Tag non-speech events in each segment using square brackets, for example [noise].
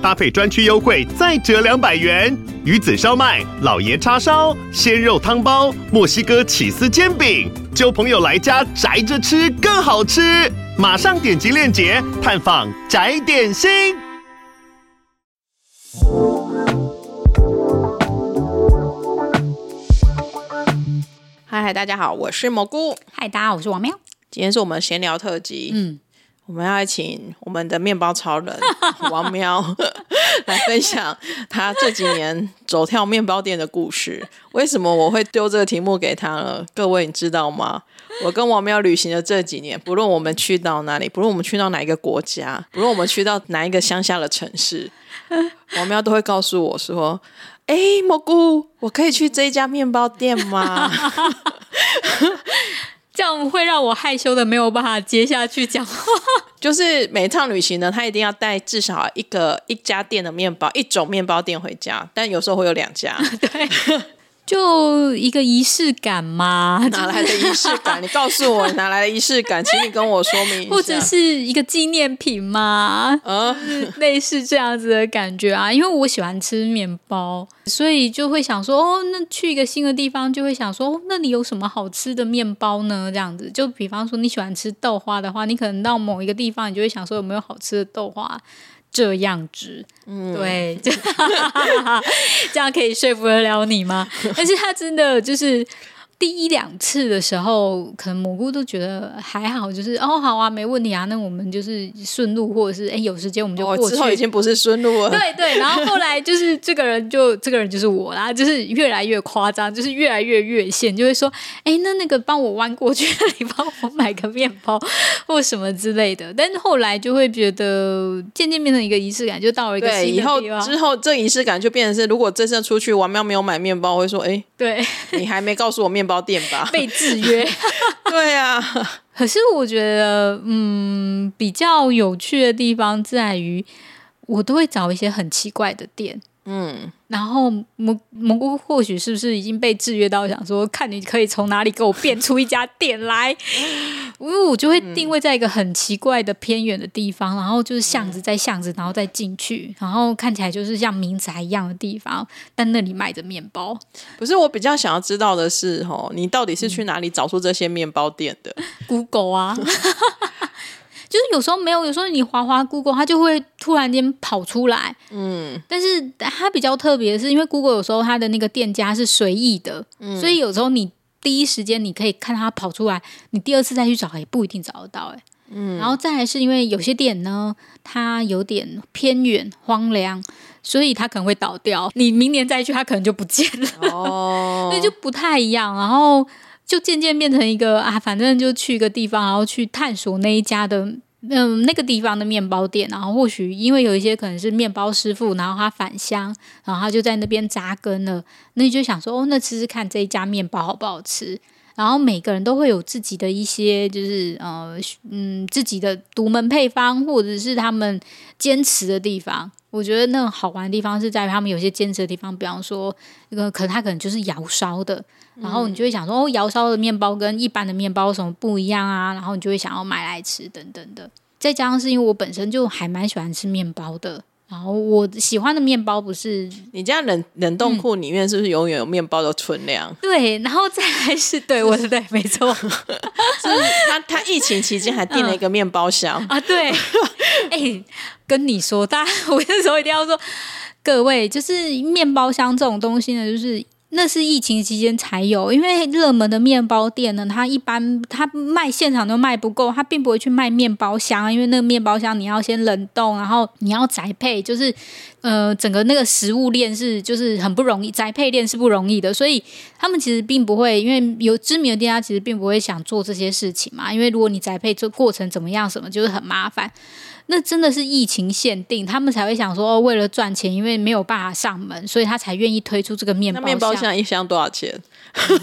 搭配专区优惠再折两百元。鱼子烧麦、老爷叉烧、鲜肉汤包、墨西哥起司煎饼，就朋友来家宅着吃更好吃。马上点击链接探访宅点心。嗨嗨，大家好，我是蘑菇。嗨，大家好，我是王喵。今天是我们闲聊特辑。嗯。我们要请我们的面包超人 [laughs] 王喵 [laughs] 来分享他这几年走跳面包店的故事。为什么我会丢这个题目给他呢？各位你知道吗？我跟王喵旅行的这几年，不论我们去到哪里，不论我们去到哪一个国家，不论我们去到哪一个乡下的城市，[laughs] 王喵都会告诉我说：“哎，蘑菇，我可以去这一家面包店吗？”这样会让我害羞的没有办法接下去讲话。[laughs] 就是每一趟旅行呢，他一定要带至少一个一家店的面包，一种面包店回家，但有时候会有两家。[laughs] 对。就一个仪式感嘛？[laughs] 哪来的仪式感？[laughs] 你告诉我哪来的仪式感？请你跟我说明一下。或者是一个纪念品嘛？嗯，类似这样子的感觉啊。因为我喜欢吃面包，所以就会想说，哦，那去一个新的地方，就会想说，哦，那里有什么好吃的面包呢？这样子，就比方说你喜欢吃豆花的话，你可能到某一个地方，你就会想说有没有好吃的豆花。这样子，嗯，对，[laughs] 这样可以说服得了你吗？但是他真的就是。第一两次的时候，可能蘑菇都觉得还好，就是哦，好啊，没问题啊，那我们就是顺路，或者是哎，有时间我们就过去。哦，之后已经不是顺路了。对对，然后后来就是这个人就这个人就是我啦，就是越来越夸张，就是越来越越线，就会说，哎，那那个帮我弯过去，你帮我买个面包或什么之类的。但是后来就会觉得渐渐变成一个仪式感，就到了一个新的地方。以后之后这仪式感就变成是，如果这次出去王喵没有买面包，我会说，哎，对你还没告诉我面包。店吧，[laughs] 被制约。[laughs] 对啊，可是我觉得，嗯，比较有趣的地方在于，我都会找一些很奇怪的店。嗯，然后蘑蘑菇或许是不是已经被制约到，想说看你可以从哪里给我变出一家店来，[laughs] 因为我就会定位在一个很奇怪的偏远的地方，然后就是巷子在巷子，然后再进去，然后看起来就是像民宅一样的地方，但那里卖着面包。不是，我比较想要知道的是，哦，你到底是去哪里找出这些面包店的？Google 啊。[laughs] 就是有时候没有，有时候你滑滑 Google，它就会突然间跑出来。嗯，但是它比较特别的是，因为 Google 有时候它的那个店家是随意的，嗯，所以有时候你第一时间你可以看它跑出来，你第二次再去找也不一定找得到。哎，嗯，然后再来是因为有些店呢，它有点偏远荒凉，所以它可能会倒掉。你明年再去，它可能就不见了。哦，[laughs] 那就不太一样。然后。就渐渐变成一个啊，反正就去一个地方，然后去探索那一家的嗯那个地方的面包店，然后或许因为有一些可能是面包师傅，然后他返乡，然后他就在那边扎根了，那你就想说哦，那吃吃看这一家面包好不好吃？然后每个人都会有自己的一些就是呃嗯自己的独门配方，或者是他们坚持的地方。我觉得那种好玩的地方是在于他们有些坚持的地方，比方说那个可能他可能就是窑烧的。然后你就会想说，哦，窑烧的面包跟一般的面包有什么不一样啊？然后你就会想要买来吃，等等的。再加上是因为我本身就还蛮喜欢吃面包的，然后我喜欢的面包不是你家冷冷冻库里面是不是永远有面包的存量？嗯、对，然后再来是对，我是对，没错。[laughs] 是他他疫情期间还订了一个面包箱、嗯、啊，对。[laughs] 哎，跟你说，大家我那时候一定要说，各位，就是面包箱这种东西呢，就是。那是疫情期间才有，因为热门的面包店呢，它一般它卖现场都卖不够，它并不会去卖面包箱，因为那个面包箱你要先冷冻，然后你要宅配，就是呃整个那个食物链是就是很不容易，宅配链是不容易的，所以他们其实并不会，因为有知名的店家其实并不会想做这些事情嘛，因为如果你宅配这过程怎么样什么，就是很麻烦。那真的是疫情限定，他们才会想说，哦，为了赚钱，因为没有办法上门，所以他才愿意推出这个面包。那面包箱一箱多少钱？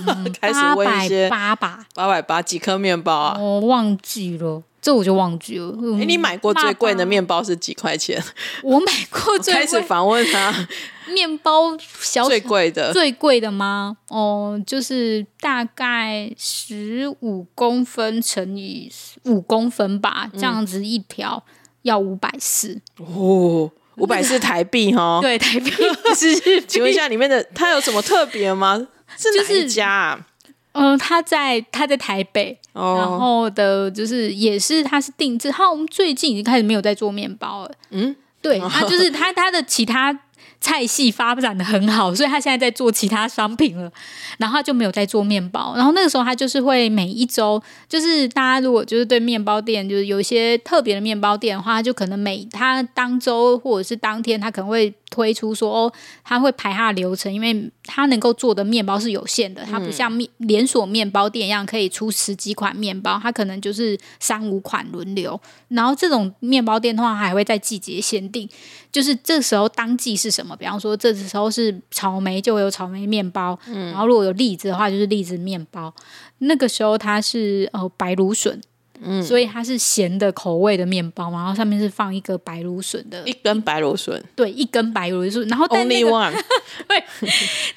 嗯、[laughs] 开始问一些八百八八百八几颗面包啊？我忘记了。这我就忘记了。哎、欸，你买过最贵的面包是几块钱？我买过最贵。开始访问他，[laughs] 面包小最贵的最贵的吗？哦，就是大概十五公分乘以五公分吧，这样子一条要五百四。哦，五百四台币哈？[laughs] 对，台币是。[laughs] 请问一下，里面的 [laughs] 它有什么特别吗？是哪一家啊？就是嗯，他在他在台北，oh. 然后的就是也是他是定制，他我们最近已经开始没有在做面包了。嗯，对，他就是他他的其他。菜系发展的很好，所以他现在在做其他商品了，然后他就没有在做面包。然后那个时候他就是会每一周，就是大家如果就是对面包店就是有一些特别的面包店的话，他就可能每他当周或者是当天，他可能会推出说哦，他会排他的流程，因为他能够做的面包是有限的，他不像面连锁面包店一样可以出十几款面包，他可能就是三五款轮流。然后这种面包店的话，还会在季节限定，就是这时候当季是什么？比方说，这时候是草莓，就会有草莓面包；嗯、然后如果有栗子的话，就是栗子面包。那个时候它是呃白芦笋，嗯，所以它是咸的口味的面包，然后上面是放一个白芦笋的一根白芦笋，对，一根白芦笋。然后但那个 Only one，[laughs] 对，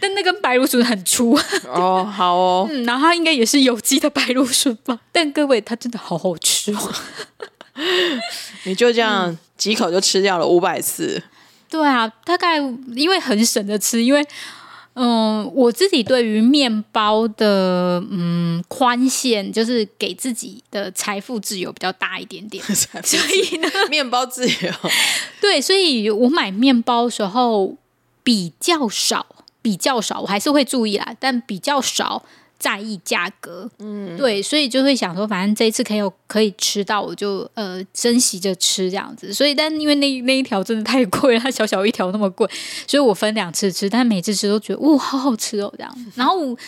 但那根白芦笋很粗 [laughs] 哦，好哦，嗯，然后它应该也是有机的白芦笋吧？[laughs] 但各位，它真的好好吃哦，你就这样几口就吃掉了五百次。对啊，大概因为很省的吃，因为嗯，我自己对于面包的嗯宽限，就是给自己的财富自由比较大一点点，[laughs] 所以呢，面包自由，[laughs] 对，所以我买面包的时候比较少，比较少，我还是会注意啦，但比较少。在意价格，嗯，对，所以就会想说，反正这一次可以有可以吃到，我就呃珍惜着吃这样子。所以，但因为那那一条真的太贵了，它小小一条那么贵，所以我分两次吃，但每次吃都觉得哇，好好吃哦这样。[laughs] 然后我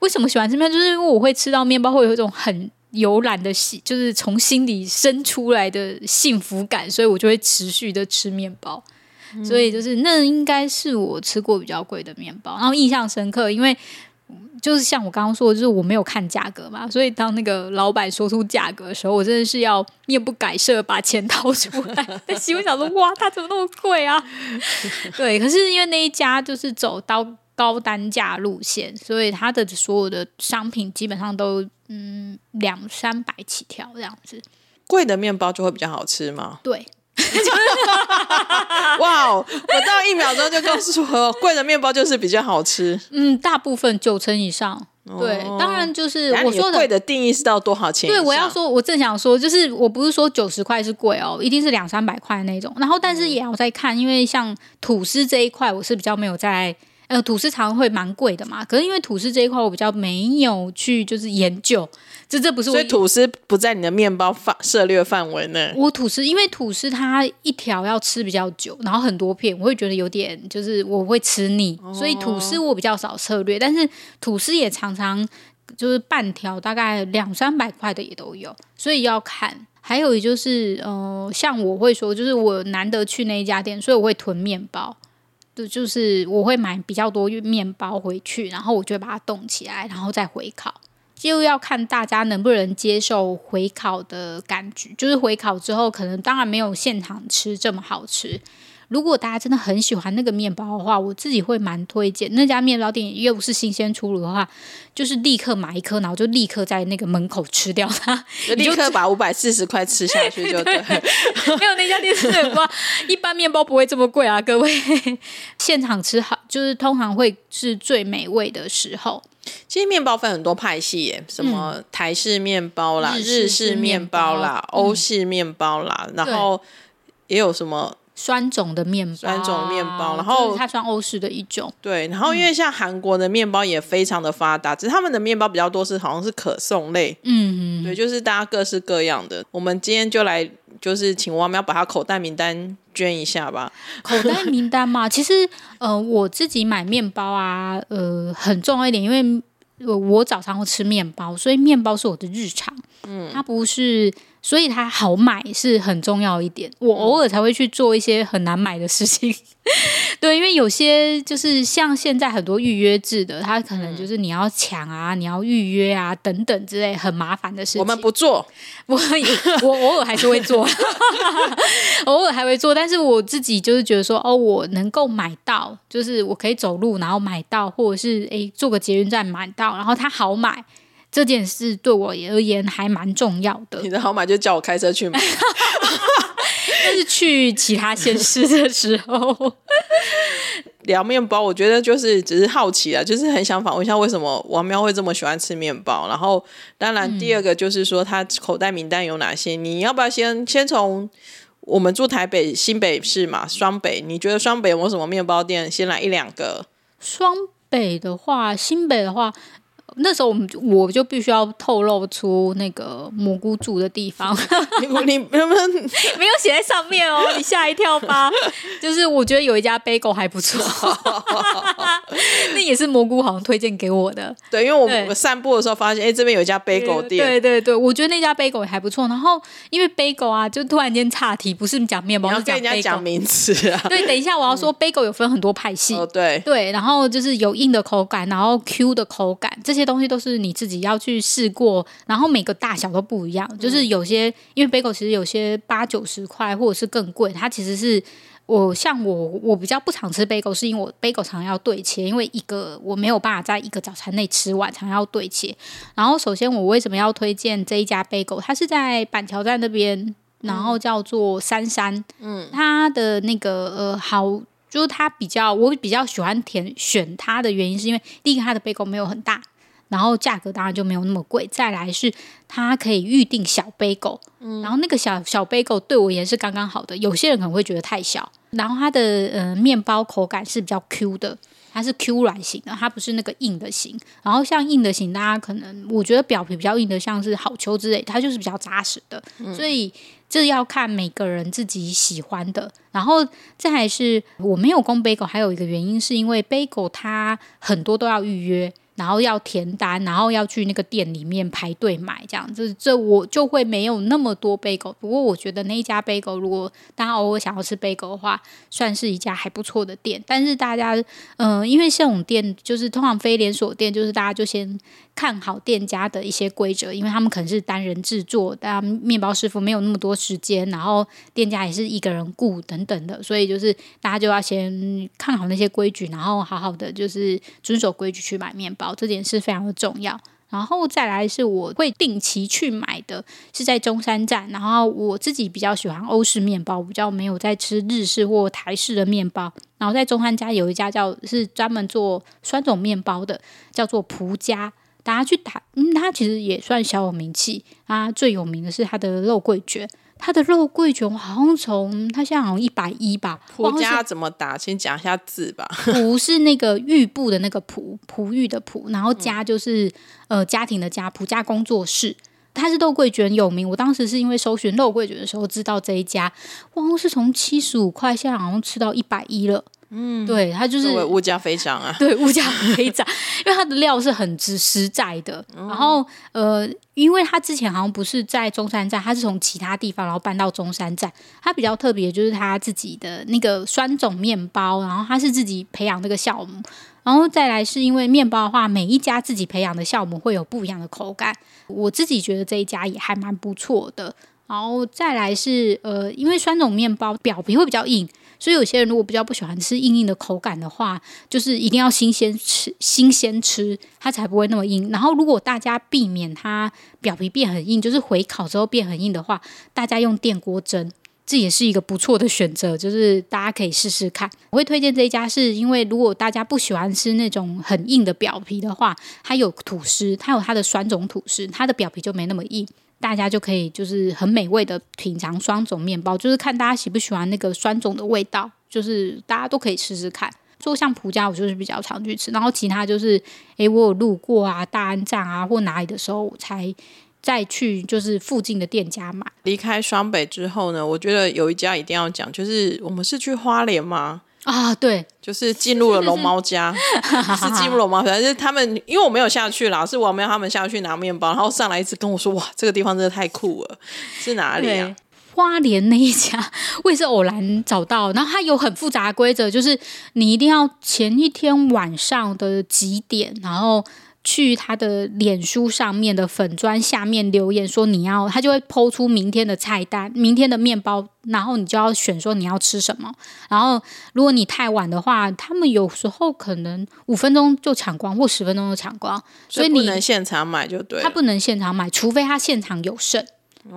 为什么喜欢吃面？就是因为我会吃到面包，会有一种很悠然的喜，就是从心里生出来的幸福感，所以我就会持续的吃面包。所以就是那应该是我吃过比较贵的面包，然后印象深刻，因为。就是像我刚刚说的，就是我没有看价格嘛，所以当那个老板说出价格的时候，我真的是要面不改色把钱掏出来。[laughs] 但心里想说，哇，他怎么那么贵啊？对，可是因为那一家就是走到高单价路线，所以他的所有的商品基本上都嗯两三百起跳这样子。贵的面包就会比较好吃吗？对。[laughs] 哇哦！我到一秒钟就告诉我，[laughs] 贵的面包就是比较好吃。嗯，大部分九成以上。对，哦、当然就是我说的贵的定义是到多少钱？对，我要说，我正想说，就是我不是说九十块是贵哦，一定是两三百块那种。然后，但是也要再看，因为像吐司这一块，我是比较没有在。呃，吐司常常会蛮贵的嘛，可是因为吐司这一块我比较没有去就是研究，这这不是我，所以吐司不在你的面包范涉略范围内。我吐司因为吐司它一条要吃比较久，然后很多片，我会觉得有点就是我会吃腻，哦、所以吐司我比较少策略。但是吐司也常常就是半条大概两三百块的也都有，所以要看。还有就是呃，像我会说，就是我难得去那一家店，所以我会囤面包。就是我会买比较多面包回去，然后我就把它冻起来，然后再回烤。就要看大家能不能接受回烤的感觉，就是回烤之后，可能当然没有现场吃这么好吃。如果大家真的很喜欢那个面包的话，我自己会蛮推荐那家面包店，又是新鲜出炉的话，就是立刻买一颗，然后就立刻在那个门口吃掉它，[laughs] 就立刻把五百四十块吃下去就对。对 [laughs] 没有那家店是很贵，一般面包不会这么贵啊，各位。现场吃好，就是通常会是最美味的时候。其实面包分很多派系耶，什么台式面包啦、日式面包啦、欧式面包啦，嗯、然后也有什么。酸种的面包，酸种面包，然后它算欧式的一种。对，然后因为像韩国的面包也非常的发达，嗯、只是他们的面包比较多是好像是可颂类。嗯嗯，对，就是大家各式各样的。我们今天就来，就是请王苗把他口袋名单捐一下吧。口袋名单嘛，[laughs] 其实呃，我自己买面包啊，呃，很重要一点，因为我早上会吃面包，所以面包是我的日常。嗯，它不是。所以它好买是很重要一点，我偶尔才会去做一些很难买的事情。[laughs] 对，因为有些就是像现在很多预约制的，它可能就是你要抢啊，你要预约啊等等之类很麻烦的事情。我们不做，[laughs] 我我偶尔还是会做，[laughs] 偶尔还会做，但是我自己就是觉得说，哦，我能够买到，就是我可以走路然后买到，或者是诶坐个捷运站买到，然后它好买。这件事对我而言还蛮重要的。[laughs] 你的号码就叫我开车去买，[laughs] 但是去其他县市的时候 [laughs] 聊面包，我觉得就是只是好奇啊，就是很想访问一下为什么王喵会这么喜欢吃面包。然后，当然第二个就是说他口袋名单有哪些？嗯、你要不要先先从我们住台北新北市嘛，双北？你觉得双北有没有什么面包店？先来一两个。双北的话，新北的话。那时候我们我就必须要透露出那个蘑菇住的地方，[laughs] 你你能不能没有写在上面哦？你吓一跳吧？[laughs] 就是我觉得有一家 bagel 还不错，[laughs] 那也是蘑菇好像推荐给我的。对，因为我们散步的时候发现，哎，这边有一家 bagel 店。对对对，我觉得那家 bagel 也还不错。然后因为 bagel 啊，就突然间岔题，不是讲面包，是跟人家讲名词啊。对，等一下我要说 bagel 有分很多派系。哦，对对，然后就是有硬的口感，然后 Q 的口感这些。东西都是你自己要去试过，然后每个大小都不一样。嗯、就是有些，因为 bagel 其实有些八九十块，或者是更贵。它其实是我像我，我比较不常吃 bagel，是因为我 bagel 常要对切，因为一个我没有办法在一个早餐内吃完，常要对切。然后首先我为什么要推荐这一家 bagel？它是在板桥站那边，然后叫做三山。嗯，它的那个呃好，就是它比较我比较喜欢填选它的原因，是因为第一个它的 bagel 没有很大。然后价格当然就没有那么贵，再来是它可以预定小 bagel，嗯，然后那个小小 bagel 对我也是刚刚好的。有些人可能会觉得太小，然后它的呃面包口感是比较 Q 的，它是 Q 软型的，它不是那个硬的型。然后像硬的型，大家可能我觉得表皮比较硬的，像是好球之类，它就是比较扎实的。嗯，所以这要看每个人自己喜欢的。然后再还是我没有供 bagel，还有一个原因是因为 bagel 它很多都要预约。然后要填单，然后要去那个店里面排队买，这样子，这我就会没有那么多 bagel。不过我觉得那一家 bagel，如果大家偶尔想要吃 bagel 的话，算是一家还不错的店。但是大家，嗯、因为这种店就是通常非连锁店，就是大家就先看好店家的一些规则，因为他们可能是单人制作，但面包师傅没有那么多时间，然后店家也是一个人顾等等的，所以就是大家就要先看好那些规矩，然后好好的就是遵守规矩去买面包。这点是非常的重要，然后再来是我会定期去买的，是在中山站。然后我自己比较喜欢欧式面包，比较没有在吃日式或台式的面包。然后在中山家有一家叫是专门做酸种面包的，叫做蒲家，大家去打，嗯，它其实也算小有名气。它最有名的是它的肉桂卷。它的肉桂卷好像从它现在好像一百一吧。[laughs] 蒲家怎么打？先讲一下字吧。蒲 [laughs] 是那个玉部的那个蒲，璞玉的璞，然后家就是、嗯、呃家庭的家，蒲家工作室。它是肉桂卷有名，我当时是因为搜寻肉桂卷的时候知道这一家，哇，是从七十五块，现在好像吃到一百一了。嗯，对，它就是物价飞涨啊，[laughs] 对，物价飞涨，[laughs] 因为它的料是很实实在的。嗯、然后，呃，因为它之前好像不是在中山站，它是从其他地方然后搬到中山站。它比较特别就是它自己的那个酸种面包，然后它是自己培养这个酵母，然后再来是因为面包的话，每一家自己培养的酵母会有不一样的口感。我自己觉得这一家也还蛮不错的。然后再来是呃，因为酸种面包表皮会比较硬。所以有些人如果比较不喜欢吃硬硬的口感的话，就是一定要新鲜吃，新鲜吃它才不会那么硬。然后如果大家避免它表皮变很硬，就是回烤之后变很硬的话，大家用电锅蒸，这也是一个不错的选择，就是大家可以试试看。我会推荐这一家，是因为如果大家不喜欢吃那种很硬的表皮的话，它有吐司，它有它的酸种吐司，它的表皮就没那么硬。大家就可以就是很美味的品尝酸种面包，就是看大家喜不喜欢那个酸种的味道，就是大家都可以试试看。说像蒲家，我就是比较常去吃，然后其他就是，诶，我有路过啊，大安站啊或哪里的时候，我才再去就是附近的店家买。离开双北之后呢，我觉得有一家一定要讲，就是我们是去花莲吗？啊，对，就是进入了龙猫家，[laughs] 是进入龙猫家，就是他们，因为我没有下去啦，是我没有他们下去拿面包，然后上来一直跟我说，哇，这个地方真的太酷了，是哪里啊？花莲那一家，我也是偶然找到，然后它有很复杂的规则，就是你一定要前一天晚上的几点，然后。去他的脸书上面的粉砖下面留言说你要，他就会 po 出明天的菜单，明天的面包，然后你就要选说你要吃什么。然后如果你太晚的话，他们有时候可能五分钟就抢光，或十分钟就抢光，所以你不能现场买就对。他不能现场买，除非他现场有剩，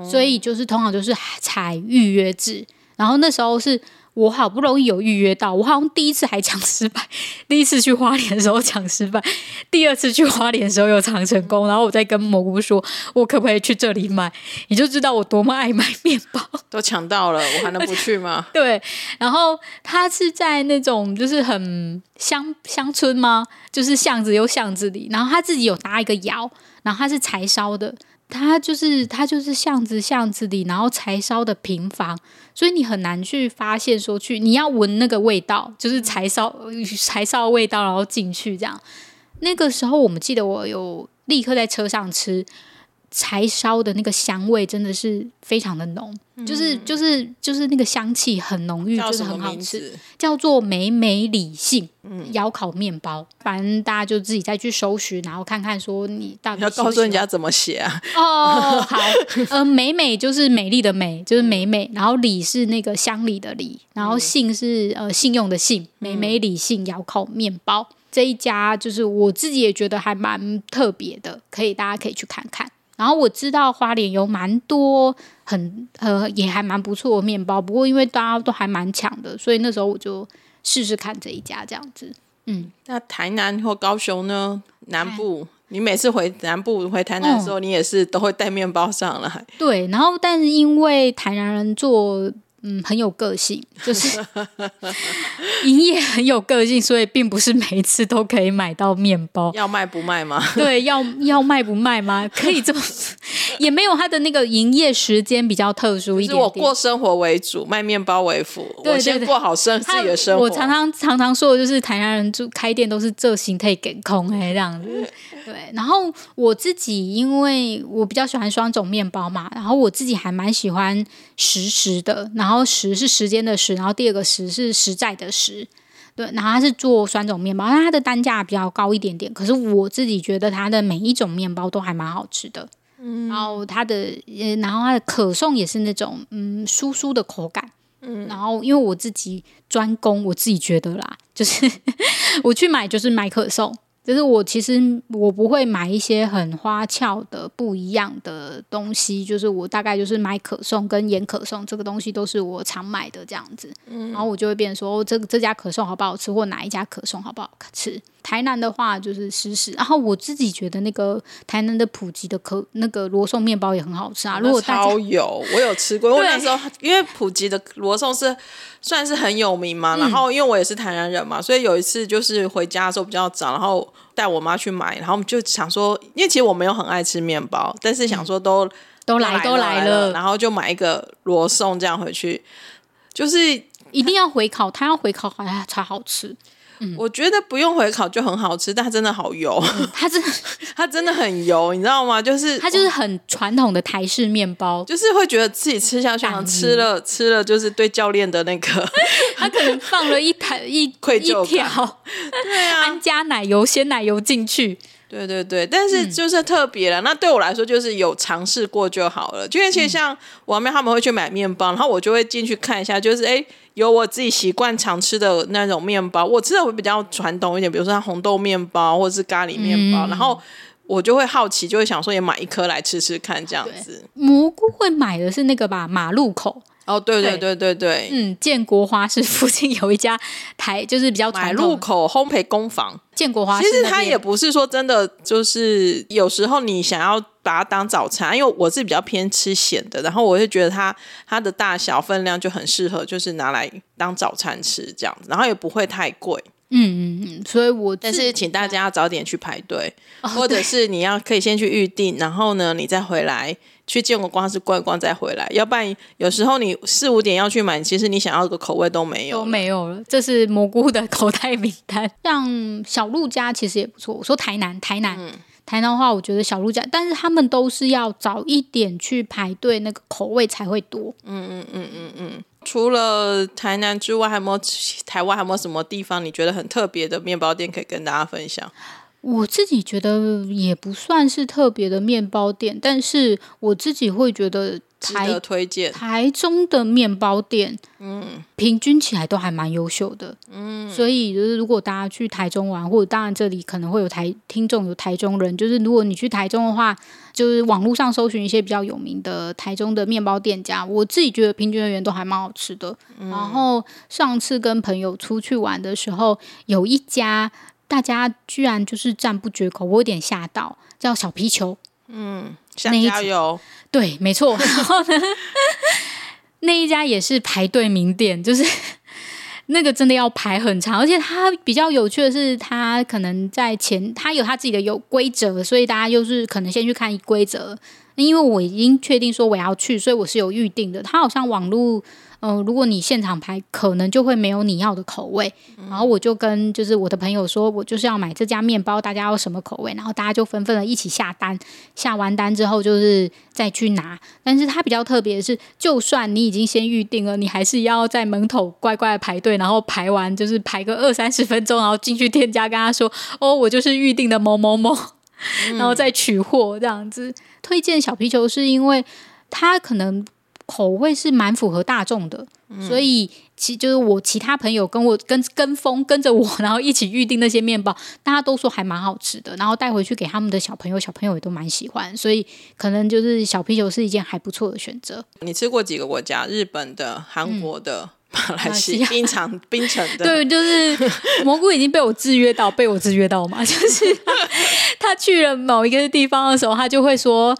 所以就是通常就是采预约制。然后那时候是。我好不容易有预约到，我好像第一次还抢失败，第一次去花莲的时候抢失败，第二次去花莲的时候又抢成功。然后我再跟蘑菇说，我可不可以去这里买？你就知道我多么爱买面包。[laughs] 都抢到了，我还能不去吗？[laughs] 对，然后他是在那种就是很乡乡村吗？就是巷子又巷子里，然后他自己有搭一个窑，然后他是柴烧的。它就是它就是巷子巷子里，然后柴烧的平房，所以你很难去发现说去你要闻那个味道，就是柴烧柴烧的味道，然后进去这样。那个时候我们记得我有立刻在车上吃。柴烧的那个香味真的是非常的浓，嗯，就是就是就是那个香气很浓郁，就是很好吃，叫做美美里信窑烤面包。反正大家就自己再去搜寻，然后看看说你到底喜喜要告诉人家怎么写啊？哦，好，呃，美美就是美丽的美，就是美美，然后理是那个乡里的理，然后信是呃信用的信，美美理性窑烤面包这一家就是我自己也觉得还蛮特别的，可以大家可以去看看。然后我知道花莲有蛮多很呃也还蛮不错的面包，不过因为大家都还蛮抢的，所以那时候我就试试看这一家这样子。嗯，那台南或高雄呢？南部，你每次回南部回台南的时候，你也是都会带面包上来。对，然后但是因为台南人做。嗯，很有个性，就是 [laughs] 营业很有个性，所以并不是每一次都可以买到面包。要卖不卖吗？[laughs] 对，要要卖不卖吗？可以这么，也没有他的那个营业时间比较特殊一点点。是我过生活为主，卖面包为辅。对，先过好生自己的生活。我常常常常说的就是，台南人就开店都是这形态给空哎这样子。对，然后我自己因为我比较喜欢双种面包嘛，然后我自己还蛮喜欢实时的，然后时是时间的时，然后第二个时是实在的实，对，然后它是做三种面包，那它的单价比较高一点点，可是我自己觉得它的每一种面包都还蛮好吃的，嗯，然后它的然后它的可颂也是那种嗯酥酥的口感，嗯，然后因为我自己专攻，我自己觉得啦，就是 [laughs] 我去买就是买可颂。就是我其实我不会买一些很花俏的不一样的东西，就是我大概就是买可颂跟盐可颂这个东西都是我常买的这样子，然后我就会变成说这个这家可颂好不好吃，或哪一家可颂好不好吃。台南的话就是时时，然后我自己觉得那个台南的普吉的可那个罗宋面包也很好吃啊。如果超有，我有吃过。因为那时候因为普吉的罗宋是算是很有名嘛，然后因为我也是台南人嘛，所以有一次就是回家的时候比较早，然后带我妈去买，然后我们就想说，因为其实我没有很爱吃面包，但是想说都、嗯、都来都来了，然后就买一个罗宋这样回去，就是一定要回烤，它要回烤好像才好吃。嗯、我觉得不用回烤就很好吃，但它真的好油，嗯、[laughs] 它真的它真的很油，你知道吗？就是它就是很传统的台式面包，就是会觉得自己吃下去，吃了吃了就是对教练的那个，[laughs] 他可能放了一台 [laughs] 一愧疚一条，对啊，安加奶油鲜奶油进去。对对对，但是就是特别了、嗯。那对我来说，就是有尝试过就好了。就因为其实像我妹他们会去买面包，然后我就会进去看一下，就是哎，有我自己习惯常吃的那种面包，我吃的会比较传统一点，比如说像红豆面包或者是咖喱面包、嗯，然后我就会好奇，就会想说也买一颗来吃吃看这样子。蘑菇会买的是那个吧，马路口。哦，对对对对对，嗯，建国花市 [laughs] 附近有一家台，就是比较传统路口烘焙工坊。建国花市，其实它也不是说真的，就是有时候你想要把它当早餐，因为我是比较偏吃咸的，然后我就觉得它它的大小分量就很适合，就是拿来当早餐吃这样子，然后也不会太贵。嗯嗯嗯，所以我但是请大家要早点去排队，或者是你要可以先去预定，然后呢，你再回来。去建国光是逛一逛再回来，要不然有时候你四五点要去买，其实你想要的口味都没有，都没有了。这是蘑菇的口袋名单。[laughs] 像小鹿家其实也不错。我说台南，台南，嗯、台南的话，我觉得小鹿家，但是他们都是要早一点去排队，那个口味才会多。嗯嗯嗯嗯嗯。除了台南之外，还有没有台湾还有没有什么地方你觉得很特别的面包店可以跟大家分享？我自己觉得也不算是特别的面包店，但是我自己会觉得台得推荐台中的面包店，嗯，平均起来都还蛮优秀的，嗯，所以就是如果大家去台中玩，或者当然这里可能会有台听众有台中人，就是如果你去台中的话，就是网络上搜寻一些比较有名的台中的面包店家，我自己觉得平均而言都还蛮好吃的。嗯，然后上次跟朋友出去玩的时候，有一家。大家居然就是赞不绝口，我有点吓到。叫小皮球，嗯，加油，对，没错。然后呢，[laughs] 那一家也是排队名店，就是那个真的要排很长，而且它比较有趣的是，它可能在前，它有它自己的有规则，所以大家又是可能先去看规则。因为我已经确定说我要去，所以我是有预定的。它好像网络。嗯、呃，如果你现场拍，可能就会没有你要的口味。嗯、然后我就跟就是我的朋友说，我就是要买这家面包，大家要什么口味？然后大家就纷纷的一起下单。下完单之后，就是再去拿。但是它比较特别的是，就算你已经先预定了，你还是要在门口乖乖的排队，然后排完就是排个二三十分钟，然后进去店家跟他说：“哦，我就是预定的某某某。嗯” [laughs] 然后再取货这样子。推荐小皮球是因为它可能。口味是蛮符合大众的，嗯、所以其就是我其他朋友跟我跟跟风跟着我，然后一起预定那些面包，大家都说还蛮好吃的，然后带回去给他们的小朋友，小朋友也都蛮喜欢，所以可能就是小啤酒是一件还不错的选择。你吃过几个国家？日本的、韩国的、嗯、马来西亚、冰场、冰城的？对，就是蘑菇已经被我制约到，被我制约到嘛，[laughs] 就是他，他去了某一个地方的时候，他就会说。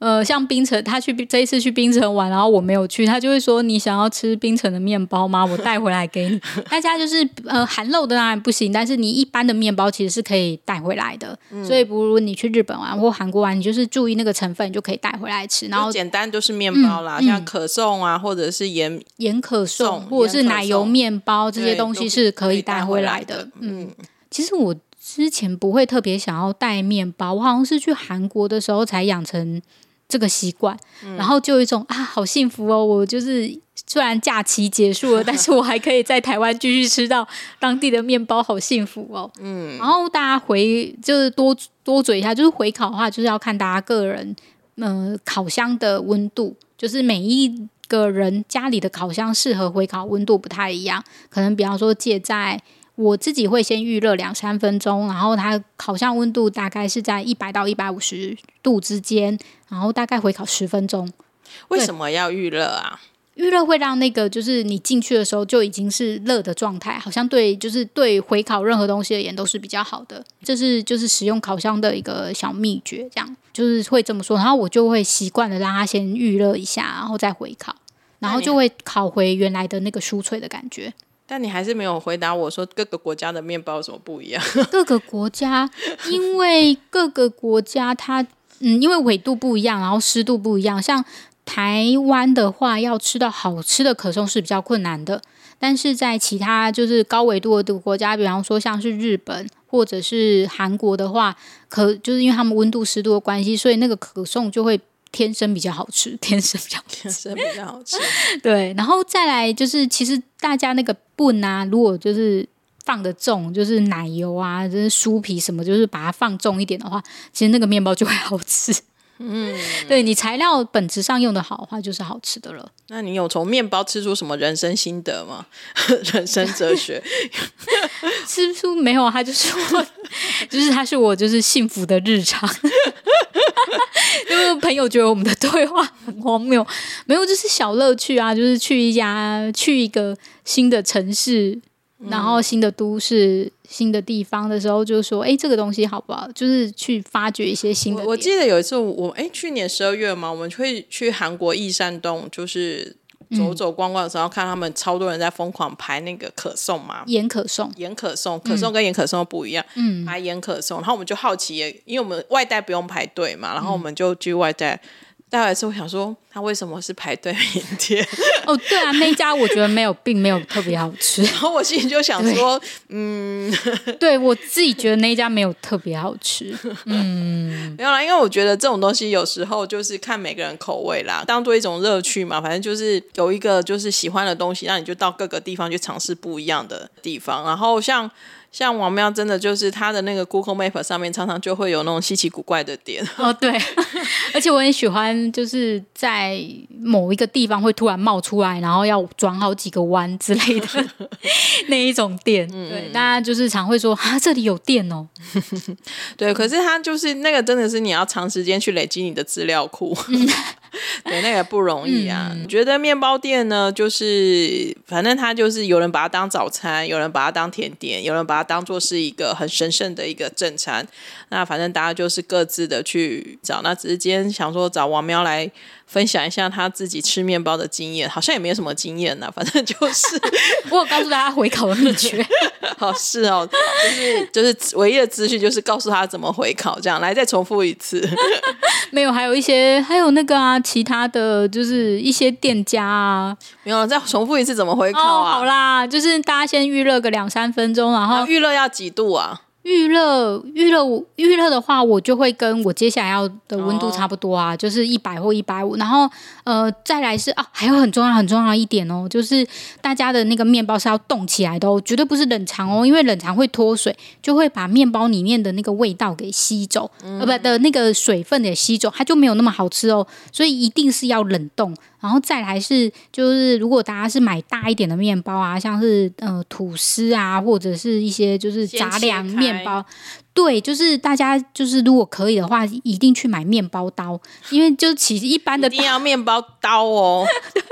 呃，像冰城，他去这一次去冰城玩，然后我没有去，他就会说：“你想要吃冰城的面包吗？我带回来给你。” [laughs] 大家就是呃，含肉的当然不行，但是你一般的面包其实是可以带回来的。嗯、所以，不如你去日本玩或韩国玩，你就是注意那个成分，你就可以带回来吃。然后简单就是面包啦，嗯、像可颂啊，或者是盐盐可颂，或者是奶油面包这些东西是可以带回来的。嗯，其实我之前不会特别想要带面包，我好像是去韩国的时候才养成。这个习惯，然后就有一种啊，好幸福哦！我就是虽然假期结束了，但是我还可以在台湾继续吃到当地的面包，好幸福哦。嗯，然后大家回就是多多嘴一下，就是回烤的话，就是要看大家个人呃烤箱的温度，就是每一个人家里的烤箱适合回烤温度不太一样，可能比方说借在。我自己会先预热两三分钟，然后它烤箱温度大概是在一百到一百五十度之间，然后大概回烤十分钟。为什么要预热啊？预热会让那个就是你进去的时候就已经是热的状态，好像对，就是对回烤任何东西而言都是比较好的。这是就是使用烤箱的一个小秘诀，这样就是会这么说。然后我就会习惯的让它先预热一下，然后再回烤，然后就会烤回原来的那个酥脆的感觉。但你还是没有回答我说各个国家的面包有什么不一样？[laughs] 各个国家，因为各个国家它嗯，因为纬度不一样，然后湿度不一样。像台湾的话，要吃到好吃的可颂是比较困难的。但是在其他就是高纬度的国家，比方说像是日本或者是韩国的话，可就是因为他们温度湿度的关系，所以那个可颂就会。天生比较好吃，天生比较天生比较好吃。[laughs] 对，然后再来就是，其实大家那个粪啊，如果就是放的重，就是奶油啊，就是酥皮什么，就是把它放重一点的话，其实那个面包就会好吃。嗯，[laughs] 对，你材料本质上用的好的话，就是好吃的了。那你有从面包吃出什么人生心得吗？[laughs] 人生哲学？[laughs] 吃出没有？它就是我，就是它是我，就是幸福的日常。[laughs] 因为朋友觉得我们的对话很荒谬，[laughs] 没有，就是小乐趣啊，就是去一家去一个新的城市，然后新的都市、新的地方的时候，就说：“哎，这个东西好不好？”就是去发掘一些新的我。我记得有一次我，我哎，去年十二月嘛，我们会去韩国义山洞，就是。走走逛逛的时候，看他们超多人在疯狂排那个可颂嘛，盐可颂，盐可颂，可颂跟盐可颂不一样，嗯，排盐可颂，然后我们就好奇，因为我们外带不用排队嘛，然后我们就去外带，待会是我想说，他为什么是排队明天？[laughs] 哦，对啊，那一家我觉得没有，并没有特别好吃。[laughs] 然后我心里就想说，嗯，[laughs] 对我自己觉得那一家没有特别好吃。嗯，没有啦，因为我觉得这种东西有时候就是看每个人口味啦，当做一种乐趣嘛。反正就是有一个就是喜欢的东西，那你就到各个地方去尝试不一样的地方。然后像。像王喵真的就是他的那个 Google Map 上面常常就会有那种稀奇古怪的店哦，对，[laughs] 而且我很喜欢就是在某一个地方会突然冒出来，然后要转好几个弯之类的 [laughs] 那一种店，嗯、对，大家就是常会说啊，这里有店哦，[laughs] 对，可是他就是那个真的是你要长时间去累积你的资料库，嗯、[laughs] 对，那也不容易啊。觉得面包店呢，就是反正他就是有人把它当早餐，有人把它当甜点，有人把它。当做是一个很神圣的一个正餐，那反正大家就是各自的去找。那只是今天想说找王喵来分享一下他自己吃面包的经验，好像也没有什么经验呐，[laughs] 反正就是 [laughs] 我有告诉大家回烤的秘诀。[laughs] 好，是哦，就是就是唯一的资讯就是告诉他怎么回烤，这样来再重复一次。没有，还有一些还有那个啊，其他的就是一些店家啊，没有再重复一次怎么回烤啊？哦、好啦，就是大家先预热个两三分钟，然后预热要几度啊？预热预热预热的话，我就会跟我接下来要的温度差不多啊，哦、就是一百或一百五。然后呃，再来是啊，还有很重要很重要一点哦，就是大家的那个面包是要冻起来的哦，绝对不是冷藏哦，因为冷藏会脱水，就会把面包里面的那个味道给吸走，呃、嗯，不的那个水分给吸走，它就没有那么好吃哦。所以一定是要冷冻。然后再来是，就是如果大家是买大一点的面包啊，像是呃吐司啊，或者是一些就是杂粮面包，对，就是大家就是如果可以的话，一定去买面包刀，因为就其实一般的一定要面包刀哦，[laughs] 对，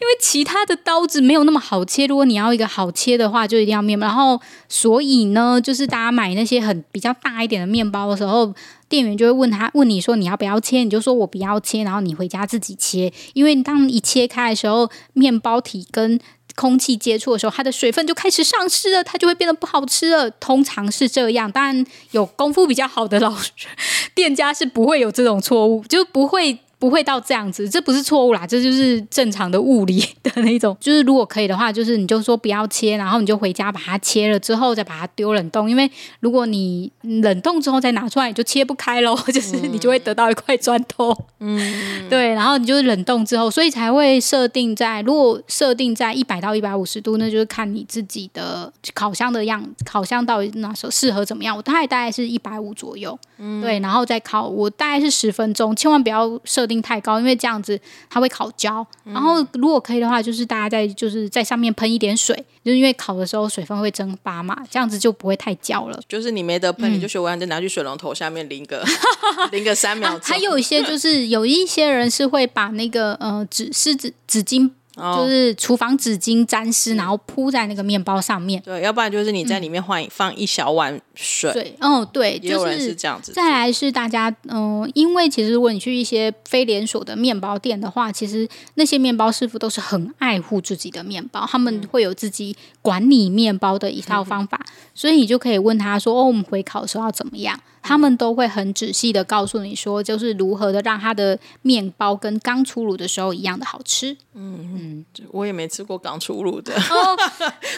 因为其他的刀子没有那么好切，如果你要一个好切的话，就一定要面包。然后所以呢，就是大家买那些很比较大一点的面包的时候。店员就会问他，问你说你要不要切，你就说我不要切，然后你回家自己切。因为当一切开的时候，面包体跟空气接触的时候，它的水分就开始丧失了，它就会变得不好吃了。通常是这样，但有功夫比较好的老 [laughs] 店家是不会有这种错误，就不会。不会到这样子，这不是错误啦，这就是正常的物理的那种。[laughs] 就是如果可以的话，就是你就说不要切，然后你就回家把它切了之后再把它丢冷冻，因为如果你冷冻之后再拿出来，你就切不开喽，[laughs] 就是你就会得到一块砖头。嗯，对，然后你就是冷冻之后，所以才会设定在，如果设定在一百到一百五十度，那就是看你自己的烤箱的样，烤箱到底那时候适合怎么样。我大概大概是一百五左右，嗯，对，然后再烤，我大概是十分钟，千万不要设。定太高，因为这样子它会烤焦。然后如果可以的话，就是大家在就是在上面喷一点水，就是因为烤的时候水分会蒸发嘛，这样子就不会太焦了。就是你没得喷，你就学完就拿去水龙头下面淋个 [laughs] 淋个三秒钟。还有一些就是有一些人是会把那个呃纸湿纸纸巾。就是厨房纸巾沾湿，然后铺在那个面包上面。对，要不然就是你在里面换放一小碗水。对，哦，对，就是这样子。再来是大家，嗯，因为其实如果你去一些非连锁的面包店的话，其实那些面包师傅都是很爱护自己的面包，他们会有自己管理面包的一套方法，所以你就可以问他说：“哦，我们回烤的时候要怎么样？”他们都会很仔细的告诉你说，就是如何的让他的面包跟刚出炉的时候一样的好吃。嗯嗯，我也没吃过刚出炉的，[laughs] 哦、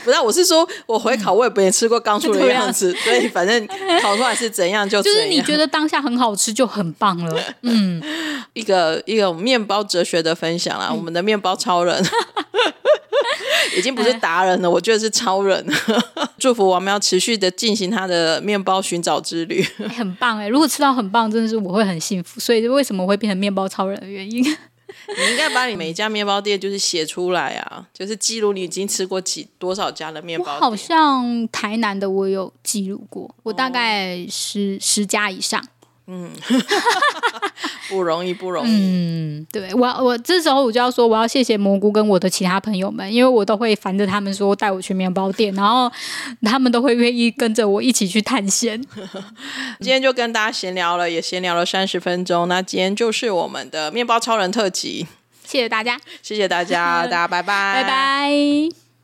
不是，我是说我回烤我也没吃过刚出炉的样子，[laughs] 嗯、所以反正烤出来是怎样就 [laughs] 怎样。就是你觉得当下很好吃就很棒了。嗯，一个一个面包哲学的分享啦，嗯、我们的面包超人。已经不是达人了，哎、我觉得是超人。[laughs] 祝福王喵持续的进行他的面包寻找之旅，哎、很棒哎！如果吃到很棒，真的是我会很幸福。所以为什么会变成面包超人的原因？[laughs] 你应该把你每一家面包店就是写出来啊，就是记录你已经吃过几多少家的面包店。好像台南的我有记录过，我大概十、哦、十家以上。嗯，[laughs] 不容易，不容易。嗯，对我，我这时候我就要说，我要谢谢蘑菇跟我的其他朋友们，因为我都会烦着他们说带我去面包店，然后他们都会愿意跟着我一起去探险。[laughs] 今天就跟大家闲聊了，也闲聊了三十分钟。那今天就是我们的面包超人特辑，谢谢大家，谢谢大家，[laughs] 大家拜拜，拜拜。